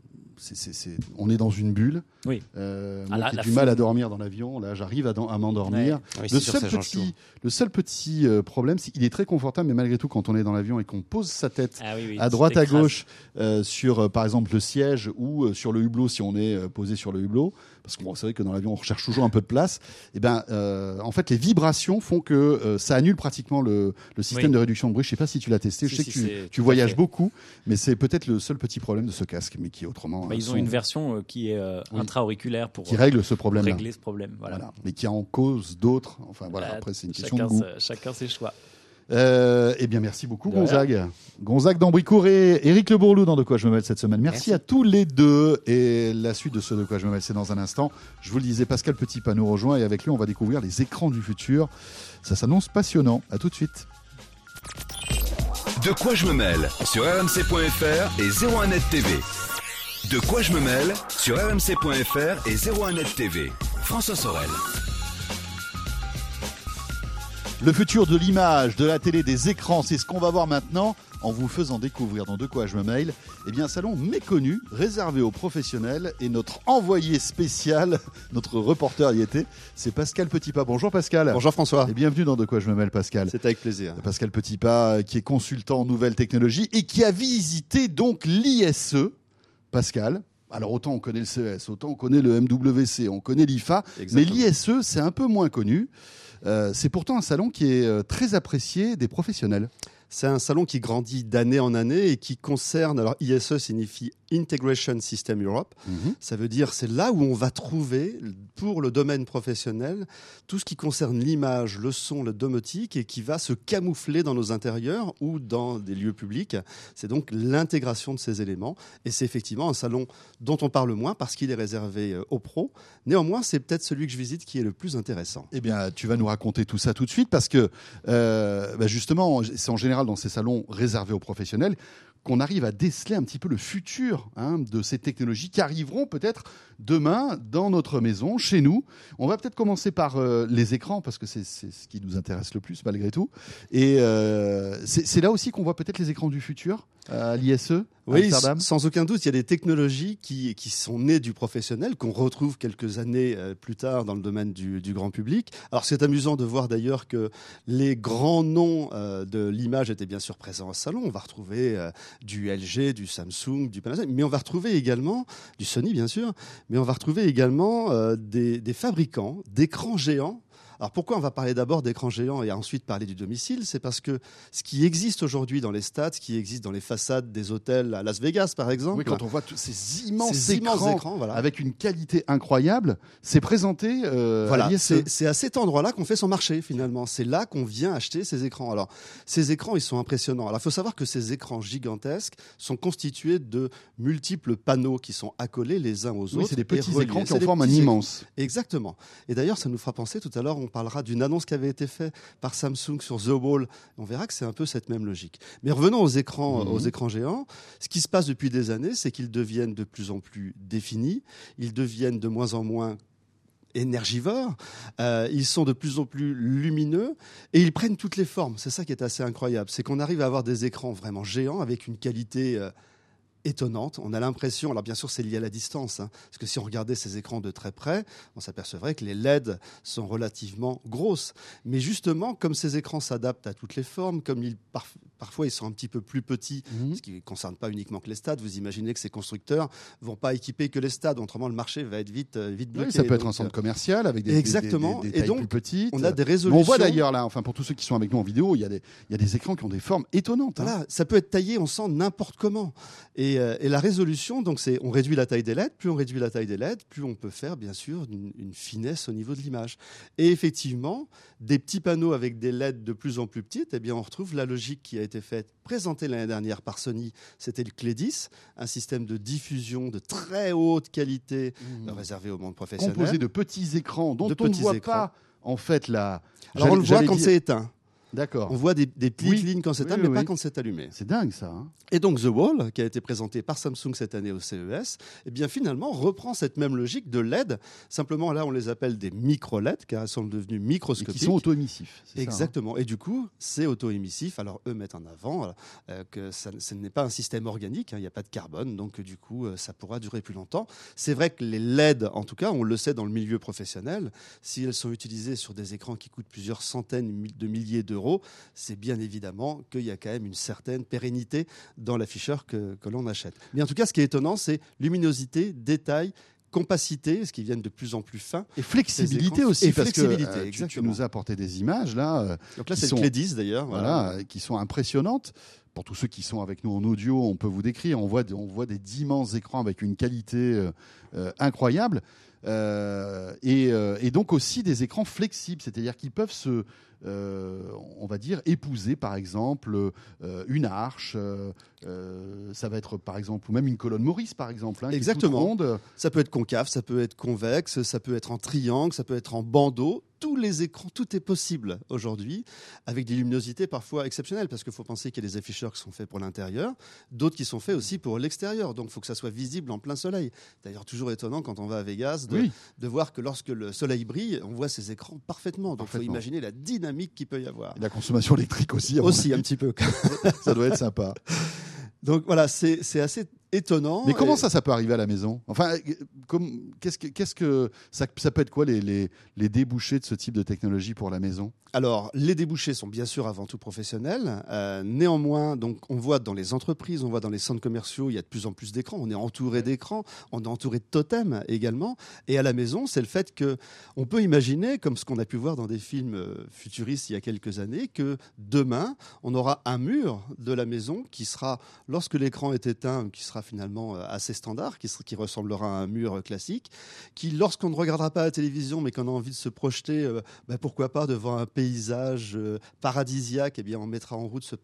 on est dans une bulle.
Oui.
Euh,
Ah,
moi
là,
qui ai
la
du mal à dormir dans l'avion, là j'arrive à, m'endormir.
Oui,
Le seul, petit, le seul petit euh, problème, c'est qu'il est très confortable, mais malgré tout, quand on est dans l'avion et qu'on pose sa tête
Ah oui, oui,
à droite, à gauche, euh, sur euh, par exemple le siège ou sur le hublot si on est posé sur le hublot, parce que bon, c'est vrai que dans l'avion on recherche toujours un peu de place. Et ben, euh, en fait, les vibrations font que ça annule pratiquement le, le système de réduction de bruit. Je sais pas si tu l'as testé.
Si,
je sais
si,
que tu, tu voyages beaucoup, mais c'est peut-être le seul petit problème de ce casque, mais qui autrement
Bah,
euh,
ils ont une version euh, qui est euh,
Oui.
intra-auriculaire pour
qui règle ce problème-là.
régler ce problème. Voilà.
Voilà. Mais qui a en cause d'autres. Enfin voilà.
Euh,
Après, c'est une question
chacun,
de goût.
chacun ses choix.
Euh, eh bien, merci beaucoup,
De rien.
Gonzague. Gonzague d'Ambricourt et Éric Le Bourlou dans De quoi je me mêle cette semaine. Merci,
Merci.
à tous les deux. Et la suite de ce De quoi je me mêle, c'est dans un instant. Je vous le disais, Pascal Petitpas nous rejoint et avec lui, on va découvrir les écrans du futur. Ça s'annonce passionnant. À tout de suite.
De quoi je me mêle sur rmc.fr et 01net TV. De quoi je me mêle sur rmc.fr et 01net TV. François Sorel.
Le futur de l'image, de la télé, des écrans, c'est ce qu'on va voir maintenant en vous faisant découvrir dans De quoi je me mail, eh bien un salon méconnu, réservé aux professionnels et notre envoyé spécial, (laughs) notre reporter y était, c'est Pascal Petitpas. Bonjour Pascal.
Bonjour François,
Et bienvenue dans De quoi je me mêle Pascal.
c'est avec plaisir.
Pascal Petitpas, euh, qui est consultant en nouvelles technologies et qui a visité donc l'ISE. Pascal. Alors autant on connaît le CES, autant on connaît le MWC, on connaît l'IFA, mais l'ISE c'est un peu moins connu. Euh, c'est pourtant un salon qui est euh, très apprécié des professionnels.
C'est un salon qui grandit d'année en année et qui concerne, alors ISE signifie Integration System Europe.
Mhm.
Ça veut dire c'est là où on va trouver pour le domaine professionnel tout ce qui concerne l'image, le son, le domotique et qui va se camoufler dans nos intérieurs ou dans des lieux publics. C'est donc l'intégration de ces éléments et c'est effectivement un salon dont on parle moins parce qu'il est réservé euh, aux pros. Néanmoins, c'est peut-être celui que je visite qui est le plus intéressant.
Eh bien, tu vas nous raconter tout ça tout de suite parce que, euh, bah, justement, c'est en général dans ces salons réservés aux professionnels qu'on arrive à déceler un petit peu le futur hein, de ces technologies qui arriveront peut-être demain dans notre maison, chez nous. On va peut-être commencer par euh, les écrans parce que c'est ce qui nous intéresse le plus malgré tout. Et euh, c'est là aussi qu'on voit peut-être les écrans du futur à l'ISE,
Oui,
Amsterdam.
sans aucun doute, il y a des technologies qui, qui sont nées du professionnel, qu'on retrouve quelques années euh, plus tard dans le domaine du, du grand public. Alors c'est amusant de voir d'ailleurs que les grands noms euh, de l'image étaient bien sûr présents au salon. On va retrouver euh, du LG, du Samsung, du Panasonic, mais on va retrouver également du Sony bien sûr, mais on va retrouver également euh, des, des fabricants d'écrans géants. Alors pourquoi on va parler d'abord d'écrans géants et ensuite parler du domicile? C'est parce que ce qui existe aujourd'hui dans les stades, ce qui existe dans les façades des hôtels à Las Vegas par exemple,
Oui, quand on voit ces immenses,
ces
écrans,
immenses écrans, voilà.
avec une qualité incroyable, c'est présenté euh,
Voilà, c'est à cet endroit-là qu'on fait son marché finalement. C'est là qu'on vient acheter ces écrans. Alors, ces écrans, ils sont impressionnants. Alors, il faut savoir que ces écrans gigantesques sont constitués de multiples panneaux qui sont accolés les uns aux
Oui,
autres.
c'est des
et
petits écrans qui en forment un immense.
Exactement. Et d'ailleurs, ça nous fera penser, tout à l'heure, on parlera d'une annonce qui avait été faite par Samsung sur The Wall. On verra que c'est un peu cette même logique. Mais revenons aux écrans,
Mhm.
aux écrans géants. Ce qui se passe depuis des années, c'est qu'ils deviennent de plus en plus définis. Ils deviennent de moins en moins énergivores, Euh, ils sont de plus en plus lumineux et ils prennent toutes les formes. C'est ça qui est assez incroyable, c'est qu'on arrive à avoir des écrans vraiment géants avec une qualité euh, étonnante. On a l'impression, alors bien sûr c'est lié à la distance, hein, parce que si on regardait ces écrans de très près, on s'apercevrait que les LED sont relativement grosses. Mais justement, comme ces écrans s'adaptent à toutes les formes, comme ils, parfois ils sont un petit peu plus petits,
Mhm.
ce qui ne concerne pas uniquement que les stades, vous imaginez que ces constructeurs vont pas équiper que les stades, autrement le marché va être vite, euh, vite bloqué.
Oui, ça peut être un centre commercial avec des,
Exactement.
des, des, des
Et donc,
plus petites.
on a des
Mais
résolutions.
on voit d'ailleurs là, enfin pour tous ceux qui sont avec nous en vidéo, il y a des, il y a des écrans qui ont des formes étonnantes. hein.
Voilà, ça peut être taillé, on sent n'importe comment. Et, euh, et la résolution, donc c'est, on réduit la taille des LED. Plus on réduit la taille des LED, plus on peut faire, bien sûr, une, une finesse au niveau de l'image. Et effectivement, des petits panneaux avec des LED de plus en plus petites, eh bien, on retrouve la logique qui a été faite, présentée l'année dernière par Sony. C'était le Clédis, un système de diffusion de très haute qualité euh, réservé au monde professionnel.
Composé de petits écrans dont
De
on ne voit
écrans.
pas en fait la.
Alors on le voit quand
dire-
c'est éteint.
D'accord.
On voit des, des petites
Oui.
lignes quand c'est
Oui, oui,
mais pas quand c'est allumé.
C'est dingue ça. hein.
Et donc The Wall, qui a été présenté par Samsung cette année au CES, eh bien finalement reprend cette même logique de LED. Simplement là, on les appelle des micro-LED, car elles sont devenues
Et
microscopiques.
qui sont auto-émissifs. ça, hein.
Exactement. Et du coup, c'est auto-émissif. Alors eux mettent en avant euh, que ça, ce n'est pas un système organique, hein, il n'y a pas de carbone, donc euh, du coup, euh, ça pourra durer plus longtemps. C'est vrai que les LED, en tout cas, on le sait dans le milieu professionnel, si elles sont utilisées sur des écrans qui coûtent plusieurs centaines de milliers d'euros, c'est bien évidemment qu'il y a quand même une certaine pérennité dans l'afficheur que, que l'on achète. Mais en tout cas, ce qui est étonnant, c'est luminosité, détail, compacité, ce qui viennent de plus en plus fin.
Et flexibilité aussi,
Et
parce
flexibilité,
que euh, tu- nous as apporté des images là, euh,
Donc là,
Qui
c'est
sont-
le Clédis d'ailleurs.
voilà, euh, qui sont impressionnantes. Pour tous ceux qui sont avec nous en audio, on peut vous décrire. On voit, des- on voit des d'immenses écrans avec une qualité euh, euh, incroyable. Euh, et, euh, et donc aussi des écrans flexibles, c'est-à-dire qu'ils peuvent se, euh, on va dire, épouser par exemple une arche. ça va être par exemple, ou même une colonne Maurice par exemple. hein, qui est toute
Exactement. Ça peut être concave, ça peut être convexe, ça peut être en triangle, ça peut être en bandeau. Tous les écrans, tout est possible aujourd'hui, avec des luminosités parfois exceptionnelles, parce qu'il faut penser qu'il y a des afficheurs qui sont faits pour l'intérieur, d'autres qui sont faits aussi pour l'extérieur. Donc il faut que ça soit visible en plein soleil. D'ailleurs, toujours étonnant quand on va à Vegas de,
Oui.
de voir que lorsque le soleil brille, on voit ces écrans parfaitement. Donc il faut imaginer la dynamique qu'il peut y avoir.
Et la consommation électrique aussi.
Aussi un petit peu. (laughs)
ça doit être sympa.
Donc voilà, c'est assez étonnant.
Mais comment
Et-
ça, ça peut arriver à la maison? Enfin, euh, qu'est-ce que, qu'est-ce que ça, ça peut être quoi les, les, les débouchés de ce type de technologie pour la maison?
Alors, les débouchés sont bien sûr avant tout professionnels. Euh, néanmoins, donc, on voit dans les entreprises, on voit dans les centres commerciaux, il y a de plus en plus d'écrans. On est entouré d'écrans, on est entouré de totems également. Et à la maison, c'est le fait que on peut imaginer, comme ce qu'on a pu voir dans des films euh, futuristes il y a quelques années, que demain, on aura un mur de la maison qui sera, lorsque l'écran est éteint, qui sera sera finalement euh, assez standard, qui, qui ressemblera à un mur classique, qui, lorsqu'on ne regardera pas la télévision, mais qu'on a envie de se projeter, euh, bah, pourquoi pas devant un paysage euh, paradisiaque, eh bien, on mettra en route ce,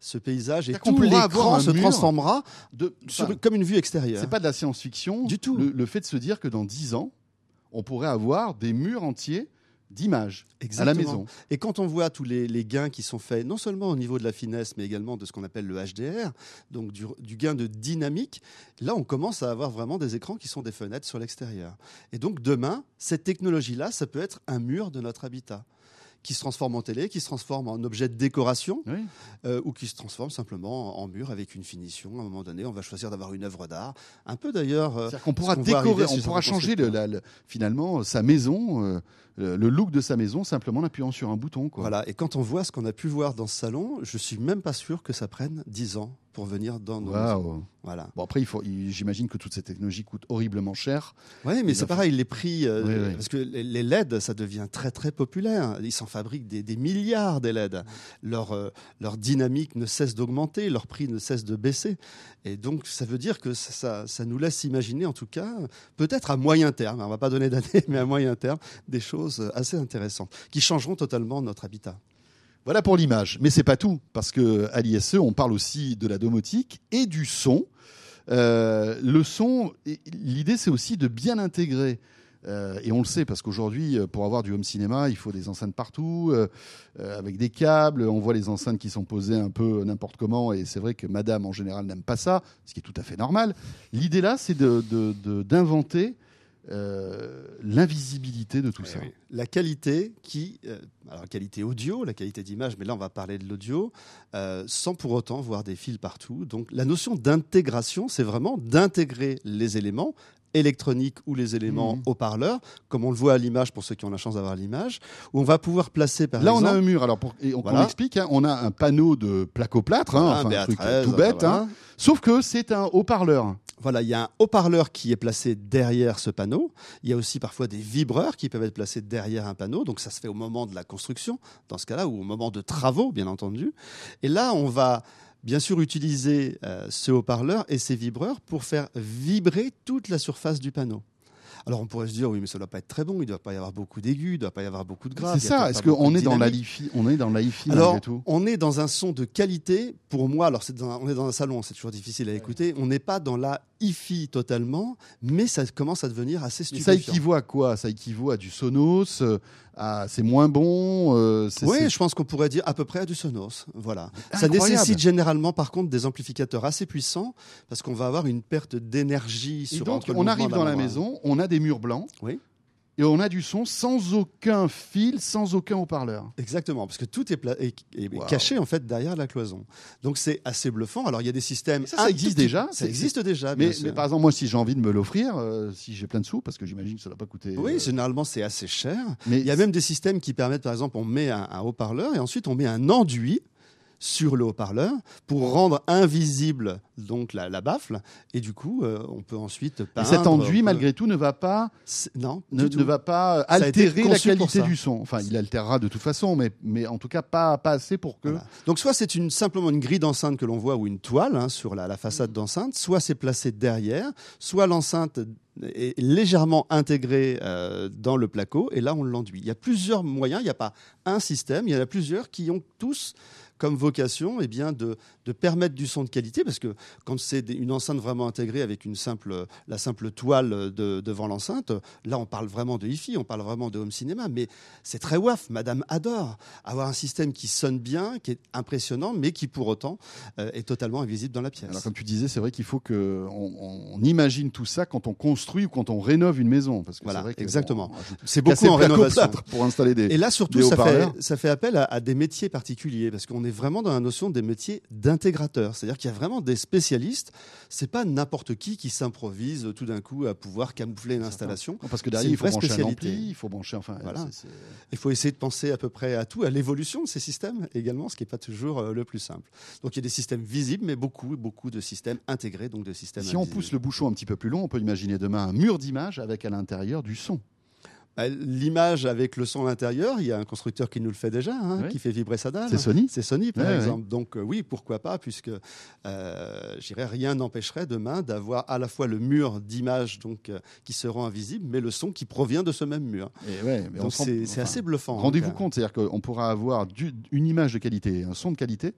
ce paysage et tout l'écran se transformera de, sur, comme une vue extérieure.
C'est pas de la science-fiction
du tout.
Le, fait de se dire que dans 10 ans, on pourrait avoir des murs entiers d'images à la maison.
Et quand on voit tous les, gains qui sont faits, non seulement au niveau de la finesse, mais également de ce qu'on appelle le HDR, donc du, gain de dynamique, là on commence à avoir vraiment des écrans qui sont des fenêtres sur l'extérieur. Et donc demain, cette technologie-là, ça peut être un mur de notre habitat qui se transforme en télé, qui se transforme en objet de décoration, euh, ou qui se transforme simplement en mur avec une finition. À un moment donné, on va choisir d'avoir une œuvre d'art. Un peu d'ailleurs.
Euh, qu'on pourra décorer, on pourra changer finalement sa maison. Euh, le look de sa maison simplement en appuyant sur un bouton. Quoi.
Voilà, et quand on voit ce qu'on a pu voir dans ce salon, je suis même pas sûr que ça prenne 10 ans pour venir dans nos
wow. Voilà. Bon après, il faut, j'imagine que toutes ces technologies coûtent horriblement cher.
Oui, mais c'est pareil, les prix, euh, parce que les LED, ça devient très très populaire. Ils s'en fabriquent des, milliards des LED. Leur, euh, leur dynamique ne cesse d'augmenter, leur prix ne cesse de baisser. Et donc, ça veut dire que ça, ça, nous laisse imaginer, en tout cas, peut-être à moyen terme, on va pas donner d'année, (laughs) mais à moyen terme, des choses assez intéressantes qui changeront totalement notre habitat.
Voilà pour l'image. Mais c'est pas tout, parce que à l'ISE, on parle aussi de la domotique et du son. Euh, le son, l'idée, c'est aussi de bien intégrer. Euh, et on le sait parce qu'aujourd'hui, pour avoir du home cinéma, il faut des enceintes partout, euh, avec des câbles. On voit les enceintes qui sont posées un peu n'importe comment, et c'est vrai que Madame en général n'aime pas ça, ce qui est tout à fait normal. L'idée là, c'est d'inventer euh, l'invisibilité de tout ça.
La qualité qui, euh, alors la qualité audio, la qualité d'image, mais là on va parler de l'audio, euh, sans pour autant voir des fils partout. Donc la notion d'intégration, c'est vraiment d'intégrer les éléments électroniques ou les éléments mmh. haut-parleurs, comme on le voit à l'image pour ceux qui ont la chance d'avoir l'image, où on va pouvoir placer par
Là,
exemple.
Là, on a un mur. Alors, pour, et on, explique, hein, on a un panneau de placo-plâtre, hein, un truc tout bête, hein, sauf que c'est un haut-parleur.
Voilà, il y a un haut-parleur qui est placé derrière ce panneau. Il y a aussi parfois des vibreurs qui peuvent être placés derrière un panneau. Donc ça se fait au moment de la construction, dans ce cas-là, ou au moment de travaux, bien entendu. Et là, on va bien sûr utiliser euh, ce haut-parleur et ces vibreurs pour faire vibrer toute la surface du panneau. Alors on pourrait se dire oui mais ça ne doit pas être très bon, il ne doit pas y avoir beaucoup d'aigus, il ne doit pas y avoir beaucoup de graves.
C'est ça, est-ce qu'on est, dans la on est dans la
Alors on est dans un son de qualité, pour moi, alors on est dans un salon, c'est toujours difficile à écouter, on n'est pas dans la hi-fi totalement, mais ça commence à devenir assez stupéfiant.
ça équivaut à quoi? Ça équivaut à du Sonos, euh, à c'est moins bon
euh, Oui, je pense qu'on pourrait dire à peu près à du Sonos. Voilà. Ça nécessite généralement, par contre, des amplificateurs assez puissants parce qu'on va avoir une perte d'énergie sur.
Donc, on arrive dans la maison, on a des murs blancs.
Oui
et on a du son sans aucun fil, sans aucun haut-parleur.
Exactement, parce que tout est, caché en fait derrière la cloison. Donc c'est assez bluffant. Alors il y a des systèmes.
Ça, existe déjà.
Ça existe déjà.
mais, par exemple, moi, si j'ai envie de me l'offrir, euh, si j'ai plein de sous, parce que j'imagine que ça ne va pas coûter.
Oui, euh, généralement c'est assez cher. Mais il y a même des systèmes qui permettent, par exemple, on met un haut-parleur et ensuite on met un enduit sur le haut-parleur pour rendre invisible donc la, baffle. Et du coup euh, on peut ensuite peindre,
cet enduit malgré tout ne va pas
non
ne, va pas altérer la qualité du son. Enfin il altérera de toute façon mais mais en tout cas pas pas assez pour que
donc soit c'est une simplement une grille d'enceinte que l'on voit ou une toile hein, sur la, façade d'enceinte soit c'est placé derrière soit l'enceinte est légèrement intégrée euh, dans le placo et là on l'enduit. Il y a plusieurs moyens il n'y a pas un système il y en a plusieurs qui ont tous comme vocation eh bien, de, de, permettre du son de qualité, parce que quand c'est une enceinte vraiment intégrée avec une simple, la simple toile de, devant l'enceinte, là on parle vraiment de hi-fi, on parle vraiment de home cinéma, mais c'est très waf. Madame adore avoir un système qui sonne bien, qui est impressionnant, mais qui pour autant euh, est totalement invisible dans la pièce.
Alors comme tu disais, c'est vrai qu'il faut qu'on on imagine tout ça quand on construit ou quand on rénove une maison. Parce que
voilà,
vrai
exactement. c'est beaucoup en rénovation.
Pour installer des
Et là surtout, ça fait, ça fait appel à, à des métiers particuliers, parce qu'on est vraiment dans la notion des métiers d'intégrateur. C'est-à-dire qu'il y a vraiment des spécialistes. C'est pas n'importe qui qui s'improvise tout d'un coup à pouvoir camoufler une installation.
parce que derrière, il faut brancher un ampli, il faut brancher, enfin,
voilà. Il faut essayer de penser à peu près à tout, à l'évolution de ces systèmes également, ce qui n'est pas toujours euh, le plus simple. Donc il y a des systèmes visibles, mais beaucoup, beaucoup de systèmes intégrés, donc de systèmes.
Si on pousse le bouchon un petit peu plus long, on peut imaginer demain un mur d'image avec à l'intérieur du son.
Bah, L'image avec le son à l'intérieur, il y a un constructeur qui nous le fait déjà, hein,
Oui.
qui fait vibrer sa dalle.
C'est Sony
C'est Sony, par
Ouais, ouais.
exemple. Donc euh, oui, pourquoi pas, puisque euh, rien n'empêcherait demain d'avoir à la fois le mur d'images donc euh, qui seront invisibles, mais le son qui provient de ce même mur.
Et ouais, mais on
Donc
se rend-
c'est
enfin,
assez bluffant.
Rendez-vous compte, c'est-à-dire qu'on pourra avoir du- une image de qualité, un son de qualité,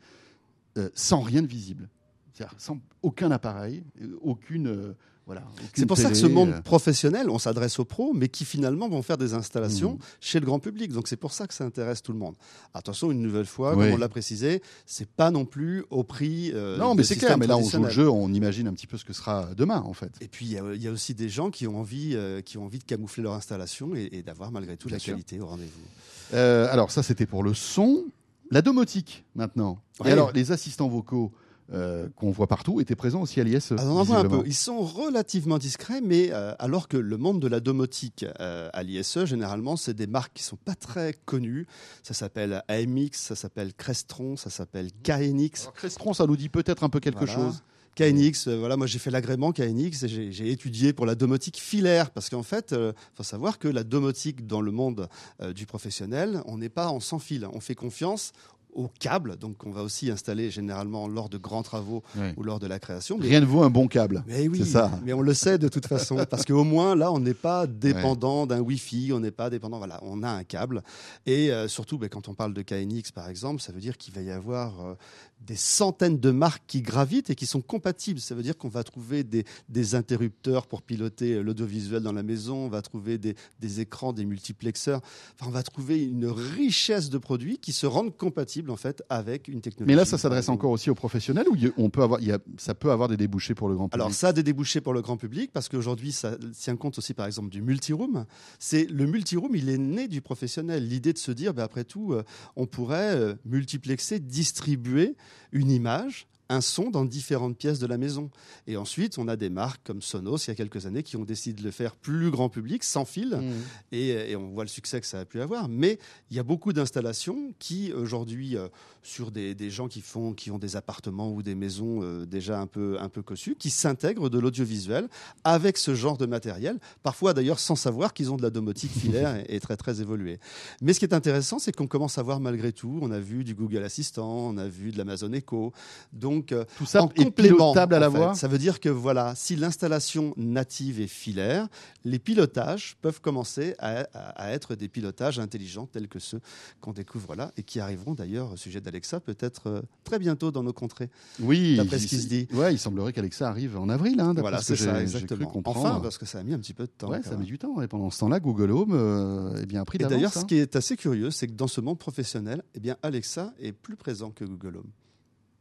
euh, sans rien de visible. C'est-à-dire sans aucun appareil, euh, aucune. Voilà,
C'est pour ça que ce monde
euh,
professionnel, on s'adresse aux pros, mais qui finalement vont faire des installations
Mhm.
chez le grand public. Donc c'est pour ça que ça intéresse tout le monde. Attention, une nouvelle fois,
Oui.
comme on l'a précisé, c'est pas non plus au prix. euh,
Non, mais c'est clair, mais là on joue le jeu, on imagine un petit peu ce que sera demain en fait.
Et puis il y, a- il y a aussi des gens qui ont envie, euh, qui ont envie de camoufler leur installation et, et d'avoir malgré tout
Bien
la
sûr.
qualité au rendez-vous.
Euh, alors ça c'était pour le son. La domotique maintenant. Et alors les assistants vocaux euh, qu'on voit partout étaient présents aussi à l'IS.
Alors, on en voit un
visiblement.
peu. Ils sont relativement discrets, mais euh, alors que le monde de la domotique euh, à l'ISE, généralement, c'est des marques qui sont pas très connues. Ça s'appelle AMX, ça s'appelle Crestron, ça s'appelle KNX.
Alors, Crestron, ça nous dit peut-être un peu quelque
Voilà.
chose.
KNX, euh, voilà, moi j'ai fait l'agrément KNX et j'ai étudié pour la domotique filaire parce qu'en fait, il faut savoir que la domotique dans le monde euh, du professionnel, on n'est pas en sans fil. On fait confiance aux câbles, donc on va aussi installer généralement lors de grands travaux ou lors de la création. Mais
Rien ne vaut un bon câble.
mais oui,
ça.
mais on le sait de toute façon, parce qu'au moins là, on n'est pas dépendant d'un Wi-Fi, on n'est pas dépendant. Voilà, on a un câble. Et euh, surtout, ben, quand on parle de KNX par exemple, ça veut dire qu'il va y avoir euh, des centaines de marques qui gravitent et qui sont compatibles. Ça veut dire qu'on va trouver des, des interrupteurs pour piloter euh, l'audiovisuel dans la maison, on va trouver des, des écrans, des multiplexeurs. Enfin, on va trouver une richesse de produits qui se rendent compatibles en fait avec une technologie.
Mais là, ça s'adresse encore aussi aux professionnels ou on peut avoir, il y a- ça peut avoir des débouchés pour le grand public
Alors ça a des débouchés pour le grand public parce qu'aujourd'hui ça tient compte aussi par exemple du multiroom. C'est le multiroom, il est né du professionnel. L'idée de se dire, ben, après tout, euh, on pourrait euh, multiplexer, distribuer une image un son dans différentes pièces de la maison. Et ensuite, on a des marques comme Sonos, il y a quelques années, qui ont décidé de le faire plus grand public, sans fil,
Mmh.
et, et on voit le succès que ça a pu avoir. Mais il y a beaucoup d'installations qui, aujourd'hui, euh, sur des, des gens qui, font, qui ont des appartements ou des maisons euh, déjà un peu, un peu cossues, qui s'intègrent de l'audiovisuel avec ce genre de matériel, parfois d'ailleurs sans savoir qu'ils ont de la domotique filaire (laughs) et, et très très évoluée. Mais ce qui est intéressant, c'est qu'on commence à voir malgré tout, on a vu du Google Assistant, on a vu de l'Amazon Echo, donc euh,
Tout ça
en
est
complément,
pilotable à la
en fait.
voix.
Ça veut dire que voilà, si l'installation native est filaire, les pilotages peuvent commencer à, à- à être des pilotages intelligents tels que ceux qu'on découvre là et qui arriveront d'ailleurs au sujet d'Alexa peut-être euh, très bientôt dans nos contrées.
Oui,
D'après ce qui se dit.
Ouais, il semblerait qu'Alexa arrive en avril. Hein,
Voilà,
ce
c'est ça exactement. Enfin, parce que ça a mis un petit peu de temps.
Ouais, ça
même.
met du temps. Et pendant ce temps-là, Google Home euh, est bien pris
Et
d'avance.
d'ailleurs,
hein.
ce qui est assez curieux, c'est que dans ce monde professionnel, eh bien, Alexa est plus présent que Google Home.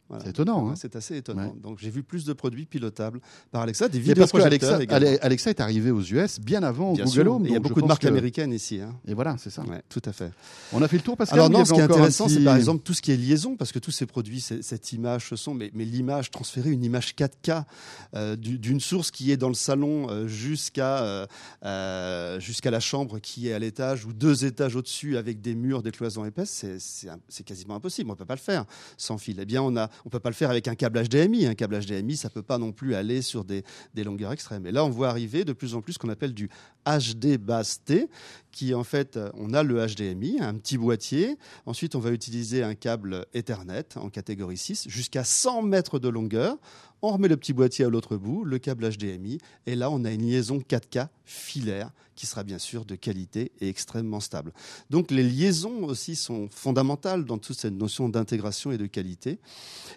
Voilà.
C'est étonnant. hein.
C'est assez étonnant.
Ouais.
Donc j'ai vu plus de produits pilotables par Alexa, des
Mais parce que Alexa, Alexa est arrivé aux US bien avant
Bien
Google
sûr.
Home.
Il y a beaucoup de marques
que-
américaines ici. hein.
Et voilà, c'est ça.
Ouais, tout à fait.
On a fait le tour.
Alors
ou il y
non, ce qui est intéressant, c'est par exemple tout ce qui est liaison, parce que tous ces produits, cette image, ce son, mais, mais l'image, transférer une image 4K euh, du- d'une source qui est dans le salon euh, jusqu'à euh, jusqu'à la chambre qui est à l'étage ou deux étages au-dessus avec des murs, des cloisons épaisses, c'est quasiment impossible. On ne peut pas le faire sans fil. Eh bien, on a, on peut pas le faire avec un câble HDMI. Un câble HDMI, ça peut pas non plus aller sur des, longueurs extrêmes. Et là, on voit arriver de plus en plus ce qu'on appelle du HD base T, qui en fait, euh, on a le HDMI, un petit boîtier. Ensuite, on va utiliser un câble Ethernet en catégorie 6 jusqu'à 100 mètres de longueur. On remet le petit boîtier à l'autre bout, le câble HDMI, et là, on a une liaison 4K filaire qui sera bien sûr de qualité et extrêmement stable. Donc les liaisons aussi sont fondamentales dans toute cette notion d'intégration et de qualité.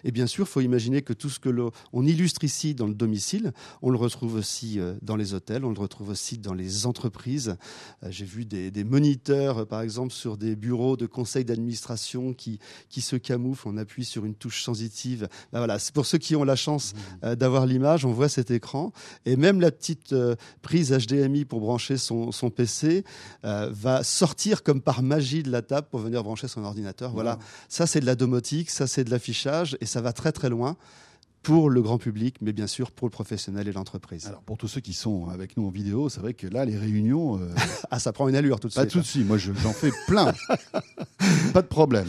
Et bien sûr, il faut imaginer que tout ce que l'on on illustre ici dans le domicile, on le retrouve aussi euh, dans les hôtels, on le retrouve aussi dans les entreprises. Euh, J'ai vu des, des moniteurs, euh, par exemple, sur des bureaux de conseil d'administration qui, qui se camouflent. On appuie sur une touche sensitive. Ben voilà, c'est pour ceux qui ont la chance euh, d'avoir l'image, on voit cet écran. Et même la petite prise HDMI pour brancher son, son PC euh, va sortir comme par magie de la table pour venir brancher son ordinateur. Voilà, ça c'est de la domotique, ça c'est de l'affichage et ça va très très loin pour le grand public, mais bien sûr pour le professionnel et l'entreprise.
Alors pour tous ceux qui sont avec nous en vidéo, c'est vrai que là, les réunions, euh, (laughs)
Ah, ça prend une allure tout de
pas de
suite.
Moi, je- j'en fais plein. (laughs) pas de problème.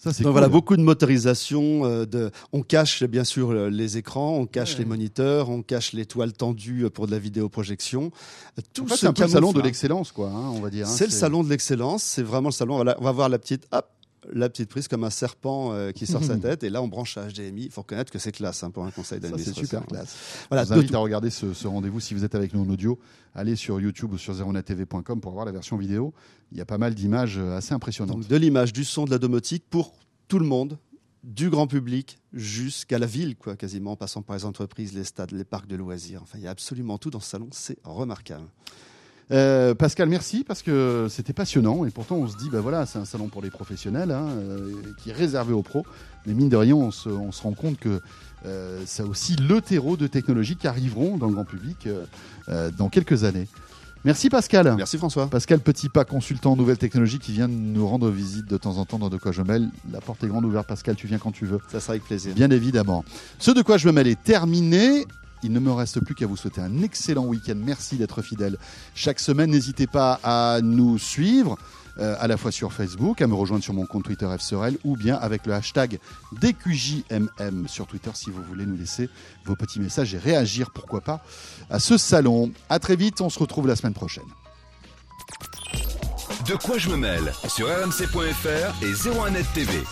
Ça,
Donc
cool.
voilà, beaucoup de motorisation. euh, de, on cache bien sûr euh, les écrans, on cache les moniteurs, on cache les toiles tendues euh, pour de la vidéoprojection. Euh, Tout
En fait,
ce
c'est un peu le salon de l'excellence, quoi, hein, on va dire. hein.
C'est le salon de l'excellence. C'est vraiment le salon. Voilà, on va voir la petite, hop, la petite prise comme un serpent euh, qui sort sa (laughs) tête. Et là, on branche à HDMI. Il faut reconnaître que c'est classe hein, pour un conseil
Ça, c'est
d'administration.
super classe.
Voilà,
je vous invite à regarder ce, ce rendez-vous si vous êtes avec nous en audio. Allez sur YouTube ou sur zeronettv.com pour voir la version vidéo. Il y a pas mal d'images euh, assez impressionnantes.
Donc de l'image, du son, de la domotique pour tout le monde, du grand public jusqu'à la ville, quoi, quasiment, en passant par les entreprises, les stades, les parcs de loisirs. Enfin, il y a absolument tout dans ce salon. C'est remarquable.
Euh, Pascal, merci parce que c'était passionnant et pourtant on se dit, bah voilà, c'est un salon pour les professionnels hein, euh, qui est réservé aux pros. Mais mine de rien, on se, on se rend compte que euh, c'est aussi le terreau de technologies qui arriveront dans le grand public euh, euh, dans quelques années. Merci Pascal.
Merci François.
Pascal Petitpas, consultant en nouvelles technologies, qui vient nous rendre visite de temps en temps dans De quoi je mêle. La porte est grande ouverte, Pascal, tu viens quand tu veux.
Ça sera avec plaisir.
Bien évidemment. Ce de quoi je me mêle est terminé. Il ne me reste plus qu'à vous souhaiter un excellent week-end. Merci d'être fidèle. Chaque semaine, n'hésitez pas à nous suivre, euh, à la fois sur Facebook, à me rejoindre sur mon compte Twitter FSorel, ou bien avec le hashtag DQJMM sur Twitter si vous voulez nous laisser vos petits messages et réagir, pourquoi pas, à ce salon. À très vite, on se retrouve la semaine prochaine.
De quoi je me mêle? Sur rmc.fr et 01net TV.